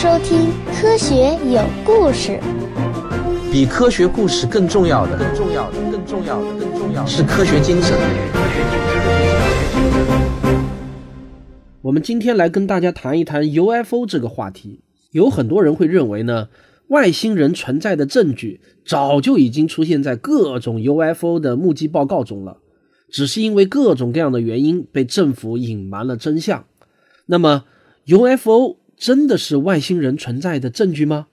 收听《科学有故事》。比科学故事更重要的，更重要的，更重要的，更重要的是科学精神。我们今天来跟大家谈一谈 UFO 这个话题。有很多人会认为呢，外星人存在的证据早就已经出现在各种 UFO 的目击报告中了，只是因为各种各样的原因被政府隐瞒了真相。那么，UFO 真的是外星人存在的证据吗？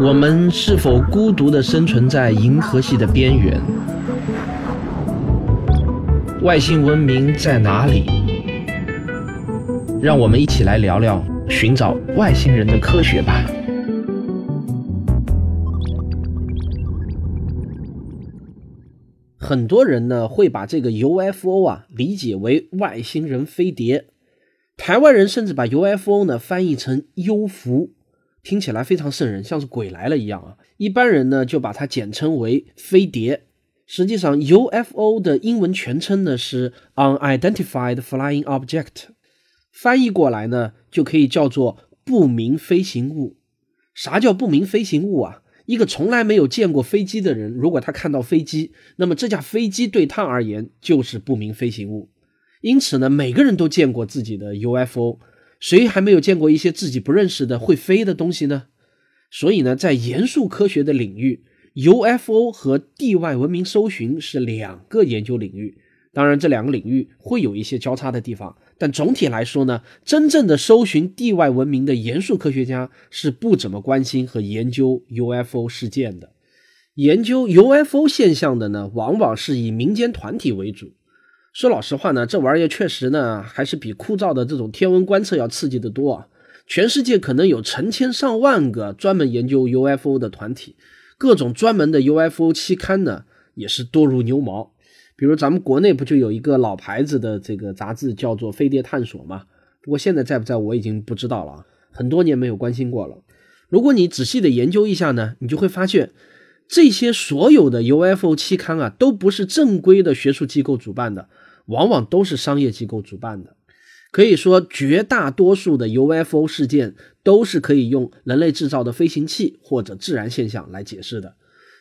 我们是否孤独地生存在银河系的边缘？外星文明在哪里？让我们一起来聊聊寻找外星人的科学吧。很多人呢会把这个 UFO 啊理解为外星人飞碟，台湾人甚至把 UFO 呢翻译成幽浮。听起来非常瘆人，像是鬼来了一样啊！一般人呢就把它简称为飞碟。实际上，UFO 的英文全称呢是 Unidentified Flying Object，翻译过来呢就可以叫做不明飞行物。啥叫不明飞行物啊？一个从来没有见过飞机的人，如果他看到飞机，那么这架飞机对他而言就是不明飞行物。因此呢，每个人都见过自己的 UFO。谁还没有见过一些自己不认识的会飞的东西呢？所以呢，在严肃科学的领域，UFO 和地外文明搜寻是两个研究领域。当然，这两个领域会有一些交叉的地方，但总体来说呢，真正的搜寻地外文明的严肃科学家是不怎么关心和研究 UFO 事件的。研究 UFO 现象的呢，往往是以民间团体为主。说老实话呢，这玩意儿确实呢，还是比枯燥的这种天文观测要刺激的多啊！全世界可能有成千上万个专门研究 UFO 的团体，各种专门的 UFO 期刊呢，也是多如牛毛。比如咱们国内不就有一个老牌子的这个杂志叫做《飞碟探索》吗？不过现在在不在我已经不知道了，很多年没有关心过了。如果你仔细的研究一下呢，你就会发现，这些所有的 UFO 期刊啊，都不是正规的学术机构主办的。往往都是商业机构主办的，可以说绝大多数的 UFO 事件都是可以用人类制造的飞行器或者自然现象来解释的。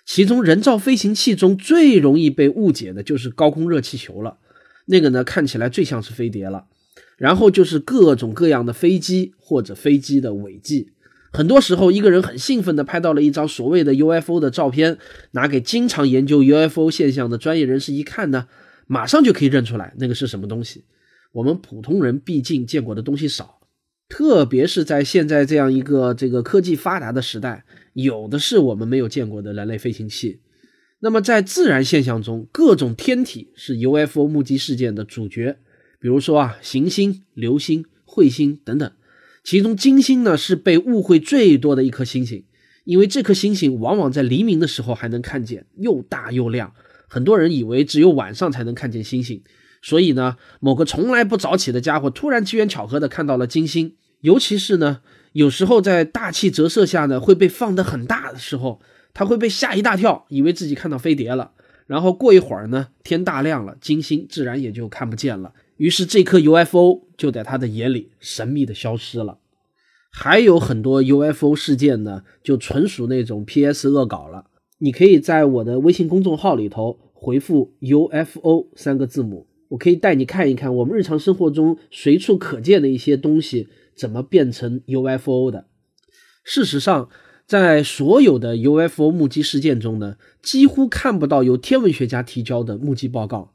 其中，人造飞行器中最容易被误解的就是高空热气球了，那个呢看起来最像是飞碟了。然后就是各种各样的飞机或者飞机的尾迹。很多时候，一个人很兴奋地拍到了一张所谓的 UFO 的照片，拿给经常研究 UFO 现象的专业人士一看呢。马上就可以认出来那个是什么东西。我们普通人毕竟见过的东西少，特别是在现在这样一个这个科技发达的时代，有的是我们没有见过的人类飞行器。那么在自然现象中，各种天体是 UFO 目击事件的主角，比如说啊，行星、流星、彗星等等。其中金星呢是被误会最多的一颗星星，因为这颗星星往往在黎明的时候还能看见，又大又亮。很多人以为只有晚上才能看见星星，所以呢，某个从来不早起的家伙突然机缘巧合的看到了金星。尤其是呢，有时候在大气折射下呢，会被放得很大的时候，他会被吓一大跳，以为自己看到飞碟了。然后过一会儿呢，天大亮了，金星自然也就看不见了。于是这颗 UFO 就在他的眼里神秘的消失了。还有很多 UFO 事件呢，就纯属那种 PS 恶搞了。你可以在我的微信公众号里头回复 UFO 三个字母，我可以带你看一看我们日常生活中随处可见的一些东西怎么变成 UFO 的。事实上，在所有的 UFO 目击事件中呢，几乎看不到有天文学家提交的目击报告。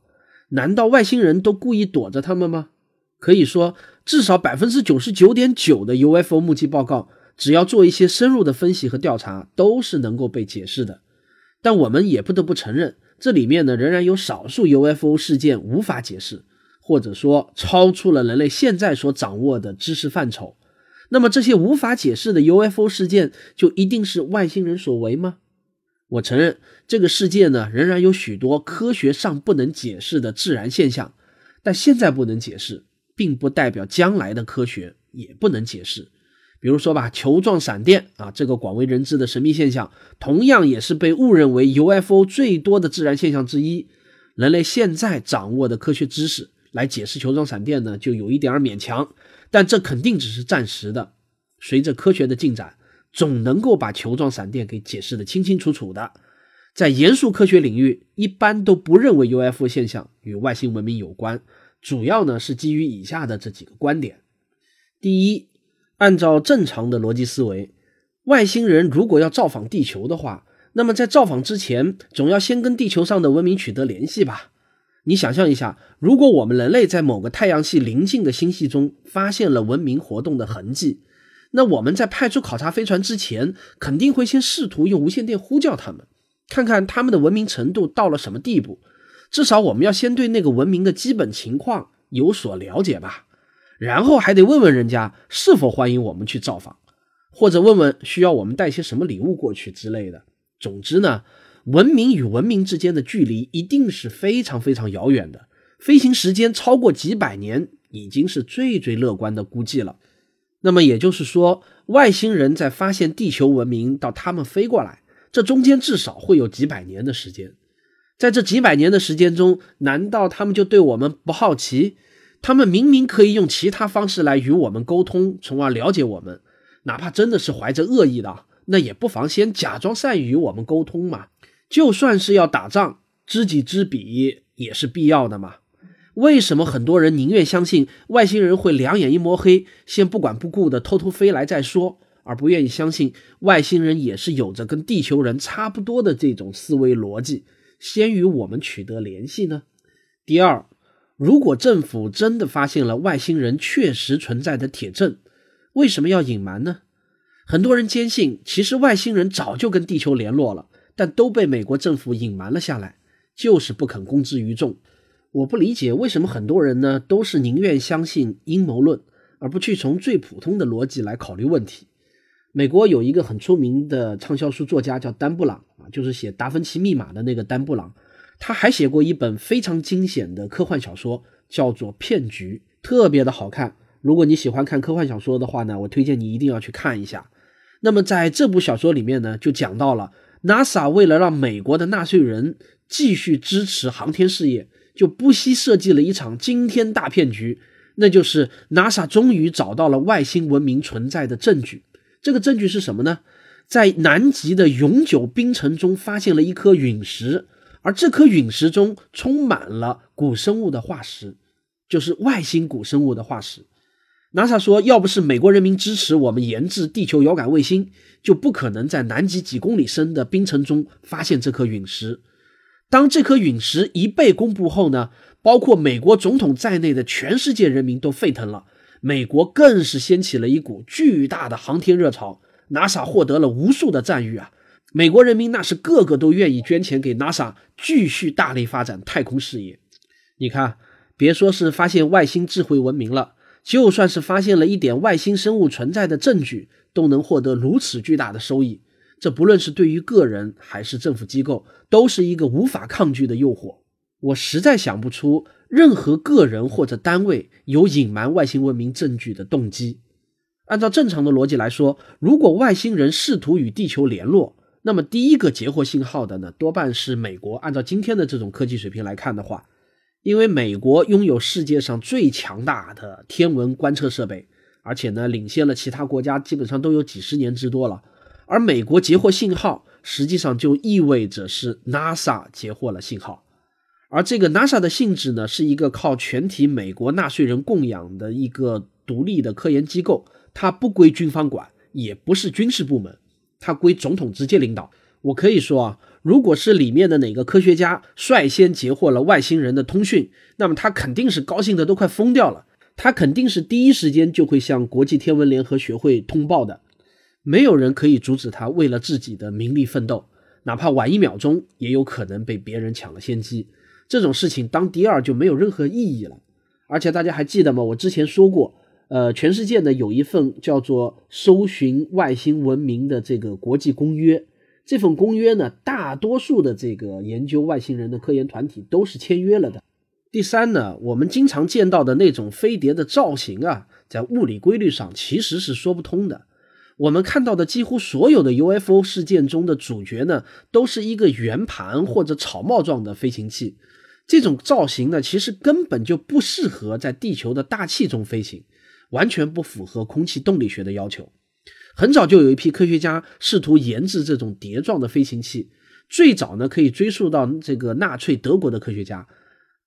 难道外星人都故意躲着他们吗？可以说，至少百分之九十九点九的 UFO 目击报告，只要做一些深入的分析和调查，都是能够被解释的。但我们也不得不承认，这里面呢仍然有少数 UFO 事件无法解释，或者说超出了人类现在所掌握的知识范畴。那么这些无法解释的 UFO 事件就一定是外星人所为吗？我承认这个世界呢仍然有许多科学上不能解释的自然现象，但现在不能解释，并不代表将来的科学也不能解释。比如说吧，球状闪电啊，这个广为人知的神秘现象，同样也是被误认为 UFO 最多的自然现象之一。人类现在掌握的科学知识来解释球状闪电呢，就有一点儿勉强，但这肯定只是暂时的。随着科学的进展，总能够把球状闪电给解释的清清楚楚的。在严肃科学领域，一般都不认为 UFO 现象与外星文明有关，主要呢是基于以下的这几个观点：第一，按照正常的逻辑思维，外星人如果要造访地球的话，那么在造访之前，总要先跟地球上的文明取得联系吧？你想象一下，如果我们人类在某个太阳系邻近的星系中发现了文明活动的痕迹，那我们在派出考察飞船之前，肯定会先试图用无线电呼叫他们。看看他们的文明程度到了什么地步，至少我们要先对那个文明的基本情况有所了解吧，然后还得问问人家是否欢迎我们去造访，或者问问需要我们带些什么礼物过去之类的。总之呢，文明与文明之间的距离一定是非常非常遥远的，飞行时间超过几百年已经是最最乐观的估计了。那么也就是说，外星人在发现地球文明到他们飞过来。这中间至少会有几百年的时间，在这几百年的时间中，难道他们就对我们不好奇？他们明明可以用其他方式来与我们沟通，从而了解我们，哪怕真的是怀着恶意的，那也不妨先假装善于与我们沟通嘛。就算是要打仗，知己知彼也是必要的嘛。为什么很多人宁愿相信外星人会两眼一抹黑，先不管不顾的偷偷飞来再说？而不愿意相信外星人也是有着跟地球人差不多的这种思维逻辑，先与我们取得联系呢？第二，如果政府真的发现了外星人确实存在的铁证，为什么要隐瞒呢？很多人坚信，其实外星人早就跟地球联络了，但都被美国政府隐瞒了下来，就是不肯公之于众。我不理解为什么很多人呢都是宁愿相信阴谋论，而不去从最普通的逻辑来考虑问题。美国有一个很出名的畅销书作家叫丹布朗啊，就是写《达芬奇密码》的那个丹布朗。他还写过一本非常惊险的科幻小说，叫做《骗局》，特别的好看。如果你喜欢看科幻小说的话呢，我推荐你一定要去看一下。那么在这部小说里面呢，就讲到了 NASA 为了让美国的纳税人继续支持航天事业，就不惜设计了一场惊天大骗局，那就是 NASA 终于找到了外星文明存在的证据。这个证据是什么呢？在南极的永久冰层中发现了一颗陨石，而这颗陨石中充满了古生物的化石，就是外星古生物的化石。NASA 说，要不是美国人民支持我们研制地球遥感卫星，就不可能在南极几公里深的冰层中发现这颗陨石。当这颗陨石一被公布后呢，包括美国总统在内的全世界人民都沸腾了。美国更是掀起了一股巨大的航天热潮，NASA 获得了无数的赞誉啊！美国人民那是个个都愿意捐钱给 NASA，继续大力发展太空事业。你看，别说是发现外星智慧文明了，就算是发现了一点外星生物存在的证据，都能获得如此巨大的收益。这不论是对于个人还是政府机构，都是一个无法抗拒的诱惑。我实在想不出。任何个人或者单位有隐瞒外星文明证据的动机。按照正常的逻辑来说，如果外星人试图与地球联络，那么第一个截获信号的呢，多半是美国。按照今天的这种科技水平来看的话，因为美国拥有世界上最强大的天文观测设备，而且呢，领先了其他国家，基本上都有几十年之多了。而美国截获信号，实际上就意味着是 NASA 截获了信号。而这个 NASA 的性质呢，是一个靠全体美国纳税人供养的一个独立的科研机构，它不归军方管，也不是军事部门，它归总统直接领导。我可以说啊，如果是里面的哪个科学家率先截获了外星人的通讯，那么他肯定是高兴的都快疯掉了，他肯定是第一时间就会向国际天文联合学会通报的，没有人可以阻止他为了自己的名利奋斗，哪怕晚一秒钟，也有可能被别人抢了先机。这种事情当第二就没有任何意义了，而且大家还记得吗？我之前说过，呃，全世界呢有一份叫做《搜寻外星文明》的这个国际公约，这份公约呢，大多数的这个研究外星人的科研团体都是签约了的。第三呢，我们经常见到的那种飞碟的造型啊，在物理规律上其实是说不通的。我们看到的几乎所有的 UFO 事件中的主角呢，都是一个圆盘或者草帽状的飞行器。这种造型呢，其实根本就不适合在地球的大气中飞行，完全不符合空气动力学的要求。很早就有一批科学家试图研制这种碟状的飞行器，最早呢可以追溯到这个纳粹德国的科学家。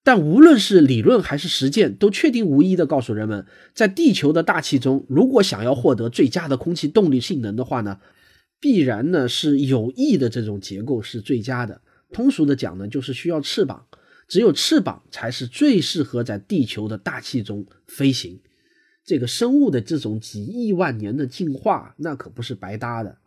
但无论是理论还是实践，都确定无疑地告诉人们，在地球的大气中，如果想要获得最佳的空气动力性能的话呢，必然呢是有翼的这种结构是最佳的。通俗的讲呢，就是需要翅膀，只有翅膀才是最适合在地球的大气中飞行。这个生物的这种几亿万年的进化，那可不是白搭的。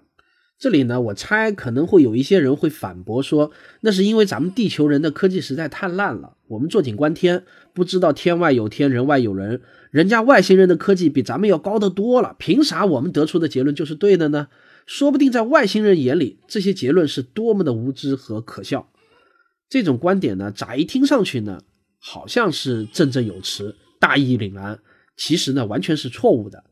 这里呢，我猜可能会有一些人会反驳说，那是因为咱们地球人的科技实在太烂了，我们坐井观天，不知道天外有天，人外有人，人家外星人的科技比咱们要高得多了，凭啥我们得出的结论就是对的呢？说不定在外星人眼里，这些结论是多么的无知和可笑。这种观点呢，乍一听上去呢，好像是振振有词、大义凛然，其实呢，完全是错误的。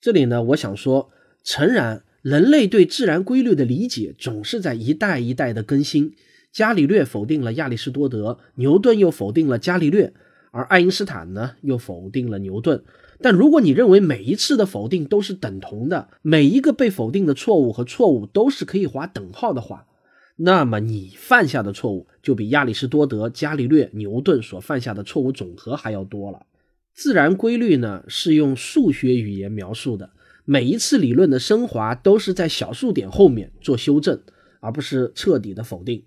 这里呢，我想说，诚然。人类对自然规律的理解总是在一代一代的更新。伽利略否定了亚里士多德，牛顿又否定了伽利略，而爱因斯坦呢又否定了牛顿。但如果你认为每一次的否定都是等同的，每一个被否定的错误和错误都是可以划等号的话，那么你犯下的错误就比亚里士多德、伽利略、牛顿所犯下的错误总和还要多了。自然规律呢是用数学语言描述的。每一次理论的升华都是在小数点后面做修正，而不是彻底的否定。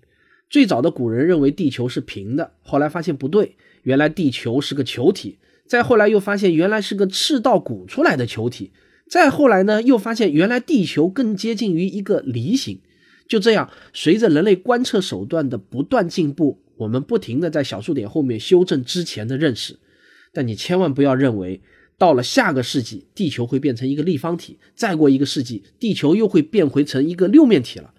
最早的古人认为地球是平的，后来发现不对，原来地球是个球体。再后来又发现原来是个赤道鼓出来的球体。再后来呢，又发现原来地球更接近于一个梨形。就这样，随着人类观测手段的不断进步，我们不停的在小数点后面修正之前的认识。但你千万不要认为。到了下个世纪，地球会变成一个立方体；再过一个世纪，地球又会变回成一个六面体了。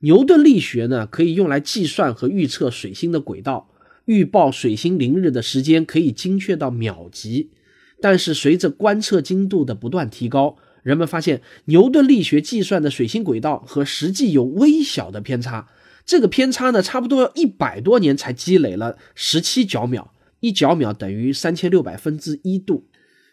牛顿力学呢，可以用来计算和预测水星的轨道，预报水星凌日的时间可以精确到秒级。但是随着观测精度的不断提高，人们发现牛顿力学计算的水星轨道和实际有微小的偏差。这个偏差呢，差不多要一百多年才积累了十七角秒，一角秒等于三千六百分之一度。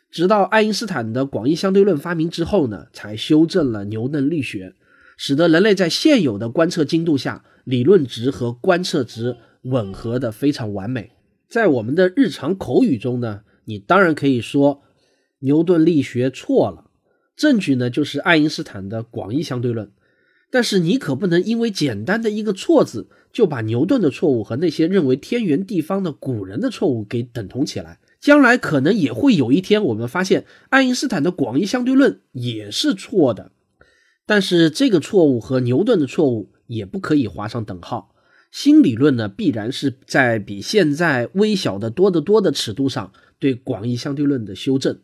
直到爱因斯坦的广义相对论发明之后呢，才修正了牛顿力学，使得人类在现有的观测精度下，理论值和观测值吻合的非常完美。在我们的日常口语中呢，你当然可以说牛顿力学错了，证据呢就是爱因斯坦的广义相对论。但是你可不能因为简单的一个错字，就把牛顿的错误和那些认为天圆地方的古人的错误给等同起来。将来可能也会有一天，我们发现爱因斯坦的广义相对论也是错的，但是这个错误和牛顿的错误也不可以划上等号。新理论呢，必然是在比现在微小的多得多的尺度上对广义相对论的修正。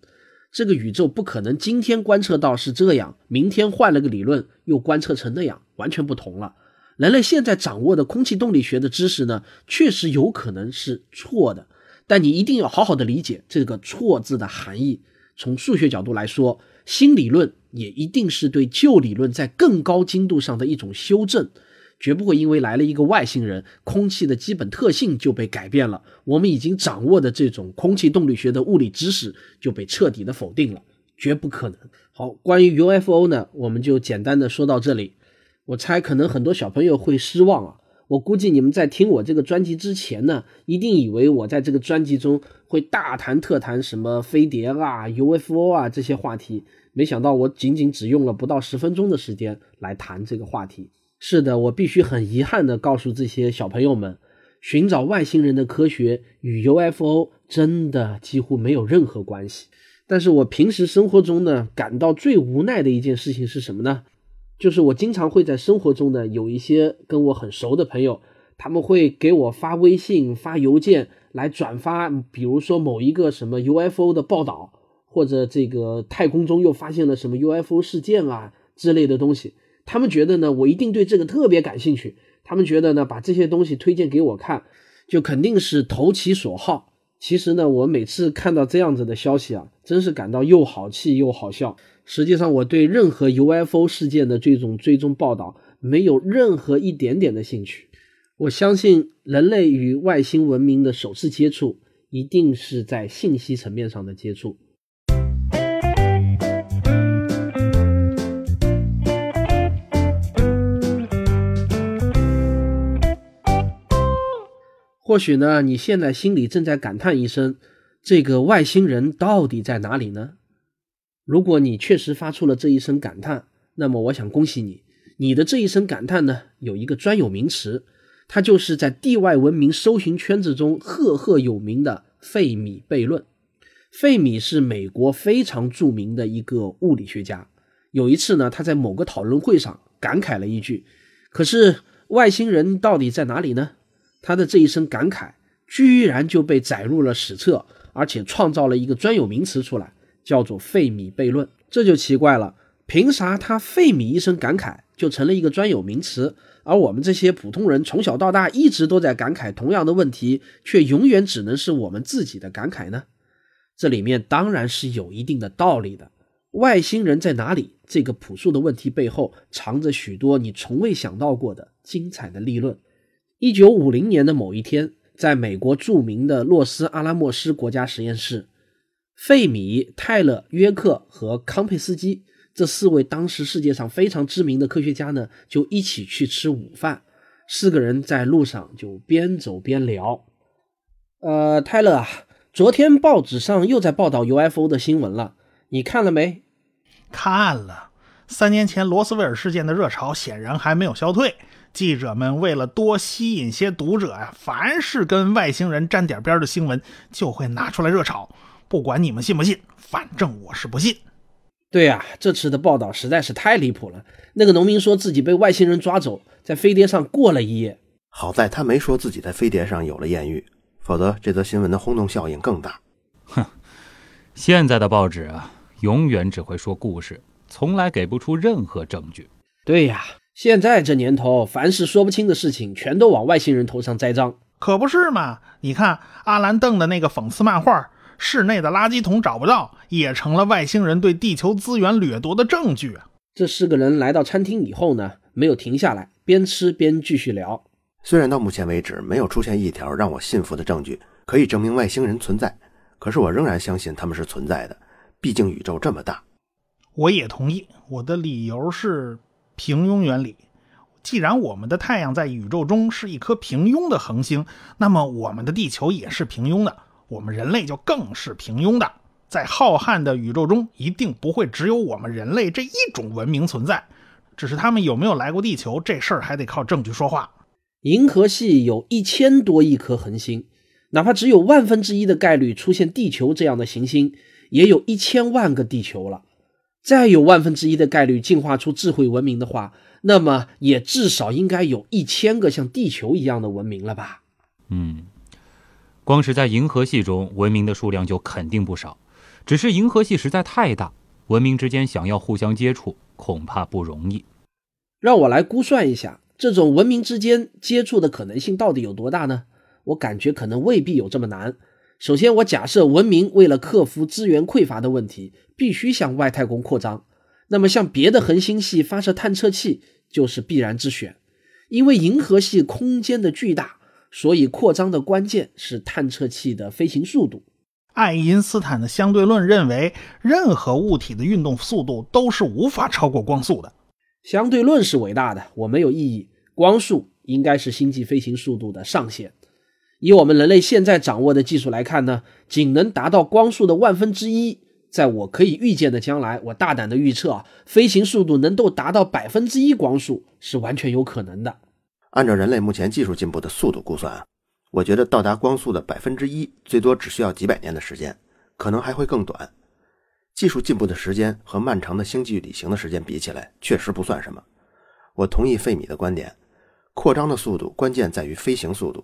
这个宇宙不可能今天观测到是这样，明天换了个理论又观测成那样，完全不同了。人类现在掌握的空气动力学的知识呢，确实有可能是错的。但你一定要好好的理解这个“错”字的含义。从数学角度来说，新理论也一定是对旧理论在更高精度上的一种修正，绝不会因为来了一个外星人，空气的基本特性就被改变了，我们已经掌握的这种空气动力学的物理知识就被彻底的否定了，绝不可能。好，关于 UFO 呢，我们就简单的说到这里。我猜可能很多小朋友会失望啊。我估计你们在听我这个专辑之前呢，一定以为我在这个专辑中会大谈特谈什么飞碟啊、UFO 啊这些话题，没想到我仅仅只用了不到十分钟的时间来谈这个话题。是的，我必须很遗憾地告诉这些小朋友们，寻找外星人的科学与 UFO 真的几乎没有任何关系。但是我平时生活中呢，感到最无奈的一件事情是什么呢？就是我经常会在生活中呢，有一些跟我很熟的朋友，他们会给我发微信、发邮件来转发，比如说某一个什么 UFO 的报道，或者这个太空中又发现了什么 UFO 事件啊之类的东西。他们觉得呢，我一定对这个特别感兴趣。他们觉得呢，把这些东西推荐给我看，就肯定是投其所好。其实呢，我每次看到这样子的消息啊，真是感到又好气又好笑。实际上，我对任何 UFO 事件的这种追踪报道没有任何一点点的兴趣。我相信，人类与外星文明的首次接触，一定是在信息层面上的接触。或许呢，你现在心里正在感叹一声：“这个外星人到底在哪里呢？”如果你确实发出了这一声感叹，那么我想恭喜你，你的这一声感叹呢，有一个专有名词，它就是在地外文明搜寻圈子中赫赫有名的费米悖论。费米是美国非常著名的一个物理学家。有一次呢，他在某个讨论会上感慨了一句：“可是外星人到底在哪里呢？”他的这一声感慨居然就被载入了史册，而且创造了一个专有名词出来。叫做费米悖论，这就奇怪了，凭啥他费米一声感慨就成了一个专有名词，而我们这些普通人从小到大一直都在感慨同样的问题，却永远只能是我们自己的感慨呢？这里面当然是有一定的道理的。外星人在哪里？这个朴素的问题背后藏着许多你从未想到过的精彩的立论。一九五零年的某一天，在美国著名的洛斯阿拉莫斯国家实验室。费米、泰勒、约克和康佩斯基这四位当时世界上非常知名的科学家呢，就一起去吃午饭。四个人在路上就边走边聊。呃，泰勒啊，昨天报纸上又在报道 UFO 的新闻了，你看了没？看了。三年前罗斯威尔事件的热潮显然还没有消退，记者们为了多吸引些读者呀，凡是跟外星人沾点边的新闻就会拿出来热炒。不管你们信不信，反正我是不信。对呀，这次的报道实在是太离谱了。那个农民说自己被外星人抓走，在飞碟上过了一夜。好在他没说自己在飞碟上有了艳遇，否则这则新闻的轰动效应更大。哼，现在的报纸啊，永远只会说故事，从来给不出任何证据。对呀，现在这年头，凡是说不清的事情，全都往外星人头上栽赃，可不是嘛？你看阿兰邓的那个讽刺漫画。室内的垃圾桶找不到，也成了外星人对地球资源掠夺的证据啊！这四个人来到餐厅以后呢，没有停下来，边吃边继续聊。虽然到目前为止没有出现一条让我信服的证据可以证明外星人存在，可是我仍然相信他们是存在的。毕竟宇宙这么大。我也同意，我的理由是平庸原理。既然我们的太阳在宇宙中是一颗平庸的恒星，那么我们的地球也是平庸的。我们人类就更是平庸的，在浩瀚的宇宙中，一定不会只有我们人类这一种文明存在。只是他们有没有来过地球，这事儿还得靠证据说话。银河系有一千多亿颗恒星，哪怕只有万分之一的概率出现地球这样的行星，也有一千万个地球了。再有万分之一的概率进化出智慧文明的话，那么也至少应该有一千个像地球一样的文明了吧？嗯。光是在银河系中，文明的数量就肯定不少。只是银河系实在太大，文明之间想要互相接触，恐怕不容易。让我来估算一下，这种文明之间接触的可能性到底有多大呢？我感觉可能未必有这么难。首先，我假设文明为了克服资源匮乏的问题，必须向外太空扩张，那么向别的恒星系发射探测器就是必然之选，因为银河系空间的巨大。所以，扩张的关键是探测器的飞行速度。爱因斯坦的相对论认为，任何物体的运动速度都是无法超过光速的。相对论是伟大的，我没有异议。光速应该是星际飞行速度的上限。以我们人类现在掌握的技术来看呢，仅能达到光速的万分之一。在我可以预见的将来，我大胆的预测啊，飞行速度能够达到百分之一光速是完全有可能的。按照人类目前技术进步的速度估算啊，我觉得到达光速的百分之一，最多只需要几百年的时间，可能还会更短。技术进步的时间和漫长的星际旅行的时间比起来，确实不算什么。我同意费米的观点，扩张的速度关键在于飞行速度，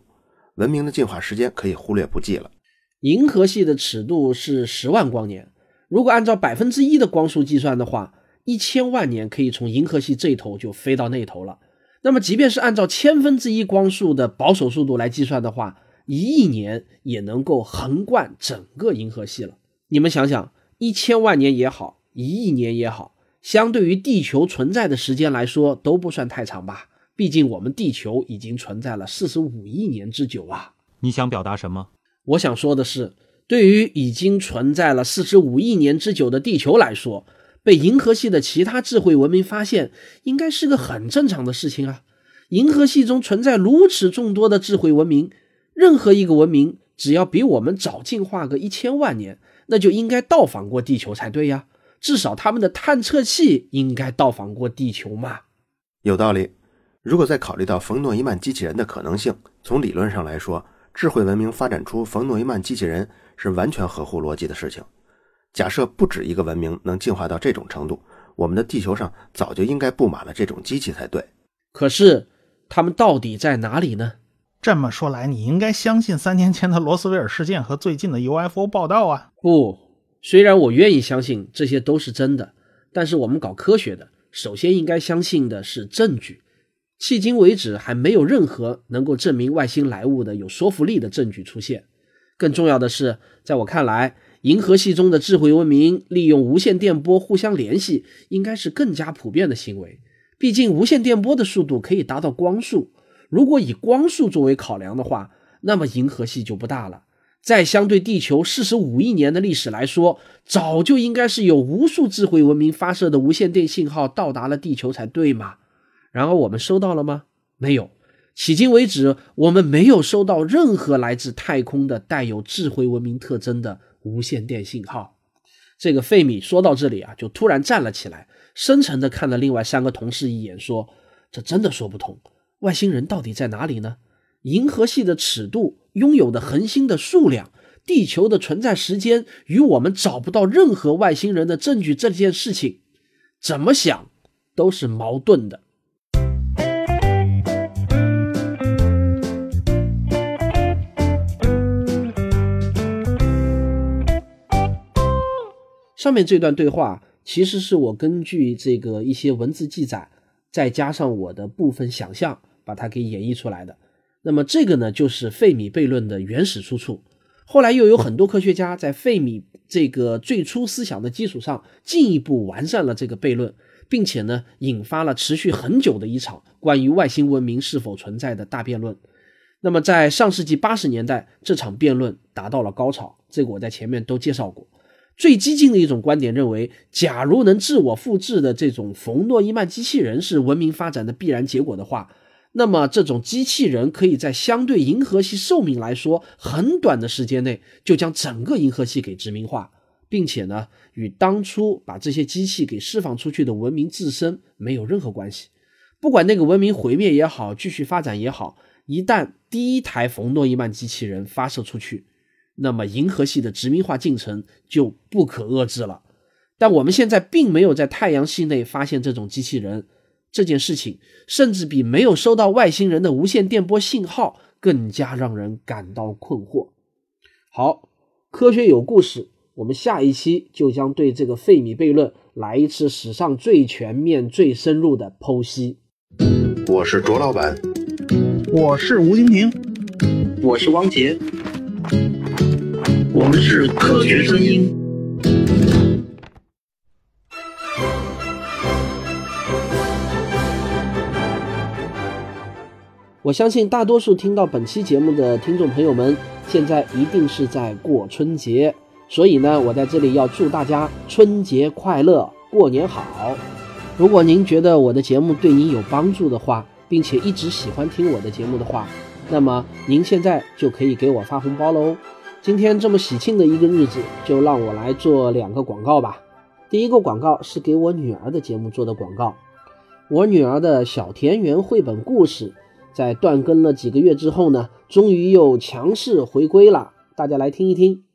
文明的进化时间可以忽略不计了。银河系的尺度是十万光年，如果按照百分之一的光速计算的话，一千万年可以从银河系这头就飞到那头了。那么，即便是按照千分之一光速的保守速度来计算的话，一亿年也能够横贯整个银河系了。你们想想，一千万年也好，一亿年也好，相对于地球存在的时间来说，都不算太长吧？毕竟我们地球已经存在了四十五亿年之久啊！你想表达什么？我想说的是，对于已经存在了四十五亿年之久的地球来说。被银河系的其他智慧文明发现，应该是个很正常的事情啊！银河系中存在如此众多的智慧文明，任何一个文明只要比我们早进化个一千万年，那就应该到访过地球才对呀。至少他们的探测器应该到访过地球嘛。有道理。如果再考虑到冯诺依曼机器人的可能性，从理论上来说，智慧文明发展出冯诺依曼机器人是完全合乎逻辑的事情。假设不止一个文明能进化到这种程度，我们的地球上早就应该布满了这种机器才对。可是，他们到底在哪里呢？这么说来，你应该相信三年前的罗斯威尔事件和最近的 UFO 报道啊？不，虽然我愿意相信这些都是真的，但是我们搞科学的，首先应该相信的是证据。迄今为止，还没有任何能够证明外星来物的有说服力的证据出现。更重要的是，在我看来，银河系中的智慧文明利用无线电波互相联系，应该是更加普遍的行为。毕竟，无线电波的速度可以达到光速。如果以光速作为考量的话，那么银河系就不大了。在相对地球四十五亿年的历史来说，早就应该是有无数智慧文明发射的无线电信号到达了地球才对嘛？然而我们收到了吗？没有。迄今为止，我们没有收到任何来自太空的带有智慧文明特征的无线电信号。这个费米说到这里啊，就突然站了起来，深沉地看了另外三个同事一眼，说：“这真的说不通。外星人到底在哪里呢？银河系的尺度、拥有的恒星的数量、地球的存在时间，与我们找不到任何外星人的证据这件事情，怎么想都是矛盾的。”上面这段对话其实是我根据这个一些文字记载，再加上我的部分想象，把它给演绎出来的。那么这个呢，就是费米悖论的原始出处。后来又有很多科学家在费米这个最初思想的基础上，进一步完善了这个悖论，并且呢，引发了持续很久的一场关于外星文明是否存在的大辩论。那么在上世纪八十年代，这场辩论达到了高潮。这个我在前面都介绍过。最激进的一种观点认为，假如能自我复制的这种冯诺依曼机器人是文明发展的必然结果的话，那么这种机器人可以在相对银河系寿命来说很短的时间内，就将整个银河系给殖民化，并且呢，与当初把这些机器给释放出去的文明自身没有任何关系。不管那个文明毁灭也好，继续发展也好，一旦第一台冯诺依曼机器人发射出去。那么银河系的殖民化进程就不可遏制了，但我们现在并没有在太阳系内发现这种机器人，这件事情甚至比没有收到外星人的无线电波信号更加让人感到困惑。好，科学有故事，我们下一期就将对这个费米悖论来一次史上最全面、最深入的剖析。我是卓老板，我是吴京平，我是汪杰。我们是科学声音。我相信大多数听到本期节目的听众朋友们，现在一定是在过春节，所以呢，我在这里要祝大家春节快乐，过年好。如果您觉得我的节目对您有帮助的话，并且一直喜欢听我的节目的话，那么您现在就可以给我发红包喽。今天这么喜庆的一个日子，就让我来做两个广告吧。第一个广告是给我女儿的节目做的广告。我女儿的小田园绘本故事，在断更了几个月之后呢，终于又强势回归了。大家来听一听。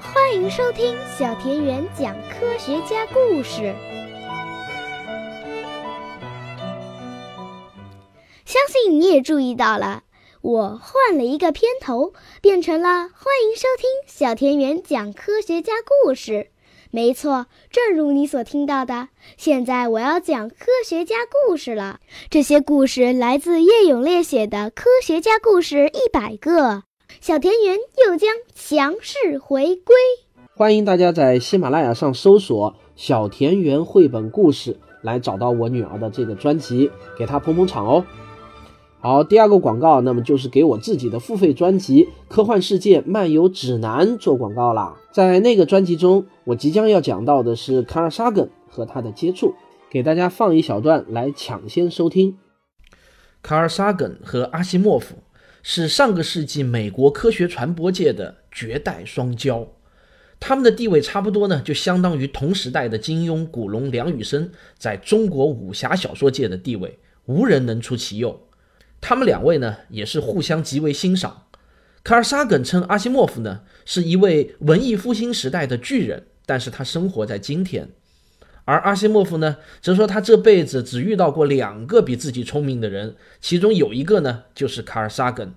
欢迎收听小田园讲科学家故事。你也注意到了，我换了一个片头，变成了“欢迎收听小田园讲科学家故事”。没错，正如你所听到的，现在我要讲科学家故事了。这些故事来自叶永烈写的《科学家故事一百个》，小田园又将强势回归。欢迎大家在喜马拉雅上搜索“小田园绘本故事”，来找到我女儿的这个专辑，给她捧捧场哦。好，第二个广告，那么就是给我自己的付费专辑《科幻世界漫游指南》做广告啦。在那个专辑中，我即将要讲到的是卡尔·沙根和他的接触，给大家放一小段来抢先收听。卡尔·萨根和阿西莫夫是上个世纪美国科学传播界的绝代双骄，他们的地位差不多呢，就相当于同时代的金庸、古龙、梁羽生在中国武侠小说界的地位，无人能出其右。他们两位呢，也是互相极为欣赏。卡尔·萨根称阿西莫夫呢是一位文艺复兴时代的巨人，但是他生活在今天；而阿西莫夫呢，则说他这辈子只遇到过两个比自己聪明的人，其中有一个呢就是卡尔·萨根。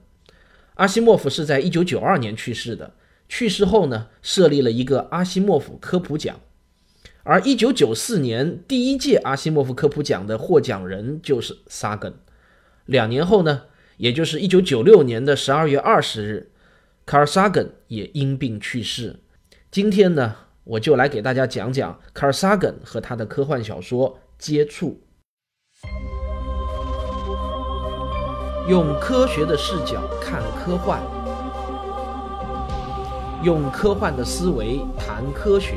阿西莫夫是在1992年去世的，去世后呢，设立了一个阿西莫夫科普奖，而1994年第一届阿西莫夫科普奖的获奖人就是萨根。两年后呢？也就是一九九六年的十二月二十日，卡尔·萨根也因病去世。今天呢，我就来给大家讲讲卡尔·萨根和他的科幻小说《接触》，用科学的视角看科幻，用科幻的思维谈科学。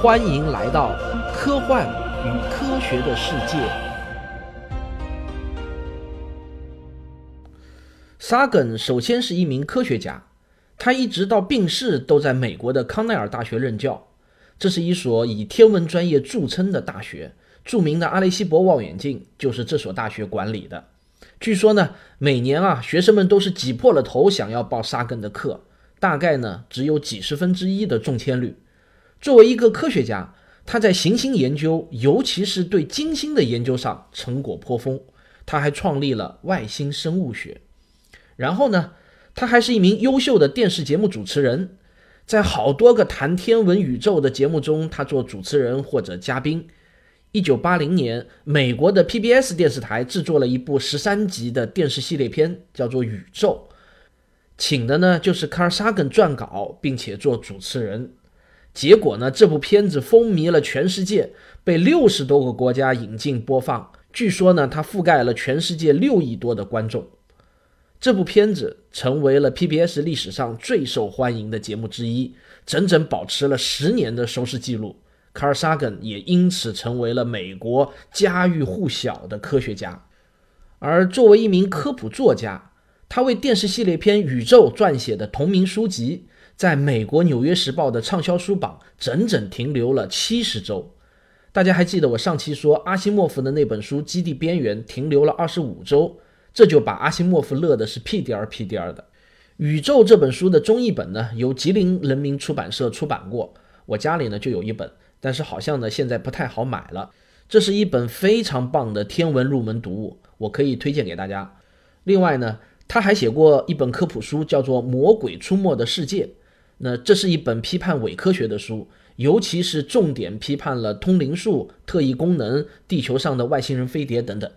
欢迎来到科幻与科学的世界。萨根首先是一名科学家，他一直到病逝都在美国的康奈尔大学任教。这是一所以天文专业著称的大学，著名的阿雷西博望远镜就是这所大学管理的。据说呢，每年啊，学生们都是挤破了头想要报沙根的课，大概呢只有几十分之一的中签率。作为一个科学家，他在行星研究，尤其是对金星的研究上成果颇丰。他还创立了外星生物学。然后呢，他还是一名优秀的电视节目主持人，在好多个谈天文宇宙的节目中，他做主持人或者嘉宾。一九八零年，美国的 PBS 电视台制作了一部十三集的电视系列片，叫做《宇宙》，请的呢就是卡尔·萨根撰稿，并且做主持人。结果呢，这部片子风靡了全世界，被六十多个国家引进播放。据说呢，它覆盖了全世界六亿多的观众。这部片子成为了 PBS 历史上最受欢迎的节目之一，整整保持了十年的收视记录。卡尔·萨根也因此成为了美国家喻户晓的科学家。而作为一名科普作家，他为电视系列片《宇宙》撰写的同名书籍，在美国《纽约时报》的畅销书榜整整停留了七十周。大家还记得我上期说阿西莫夫的那本书《基地边缘》停留了二十五周？这就把阿西莫夫乐的是屁颠儿屁颠儿的。《宇宙》这本书的中译本呢，由吉林人民出版社出版过，我家里呢就有一本，但是好像呢现在不太好买了。这是一本非常棒的天文入门读物，我可以推荐给大家。另外呢，他还写过一本科普书，叫做《魔鬼出没的世界》，那这是一本批判伪科学的书，尤其是重点批判了通灵术、特异功能、地球上的外星人飞碟等等。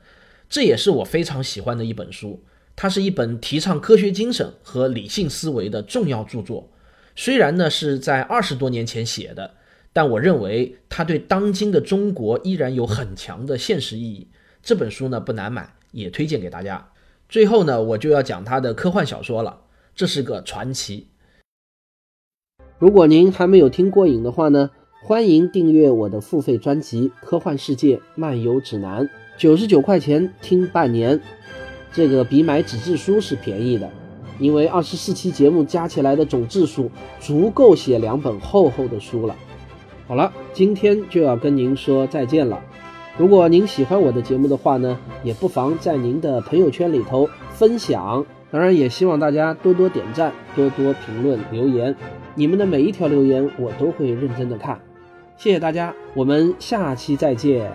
这也是我非常喜欢的一本书，它是一本提倡科学精神和理性思维的重要著作。虽然呢是在二十多年前写的，但我认为它对当今的中国依然有很强的现实意义。这本书呢不难买，也推荐给大家。最后呢，我就要讲他的科幻小说了，这是个传奇。如果您还没有听过瘾的话呢，欢迎订阅我的付费专辑《科幻世界漫游指南》。九十九块钱听半年，这个比买纸质书是便宜的，因为二十四期节目加起来的总字数足够写两本厚厚的书了。好了，今天就要跟您说再见了。如果您喜欢我的节目的话呢，也不妨在您的朋友圈里头分享。当然，也希望大家多多点赞、多多评论、留言。你们的每一条留言我都会认真的看。谢谢大家，我们下期再见。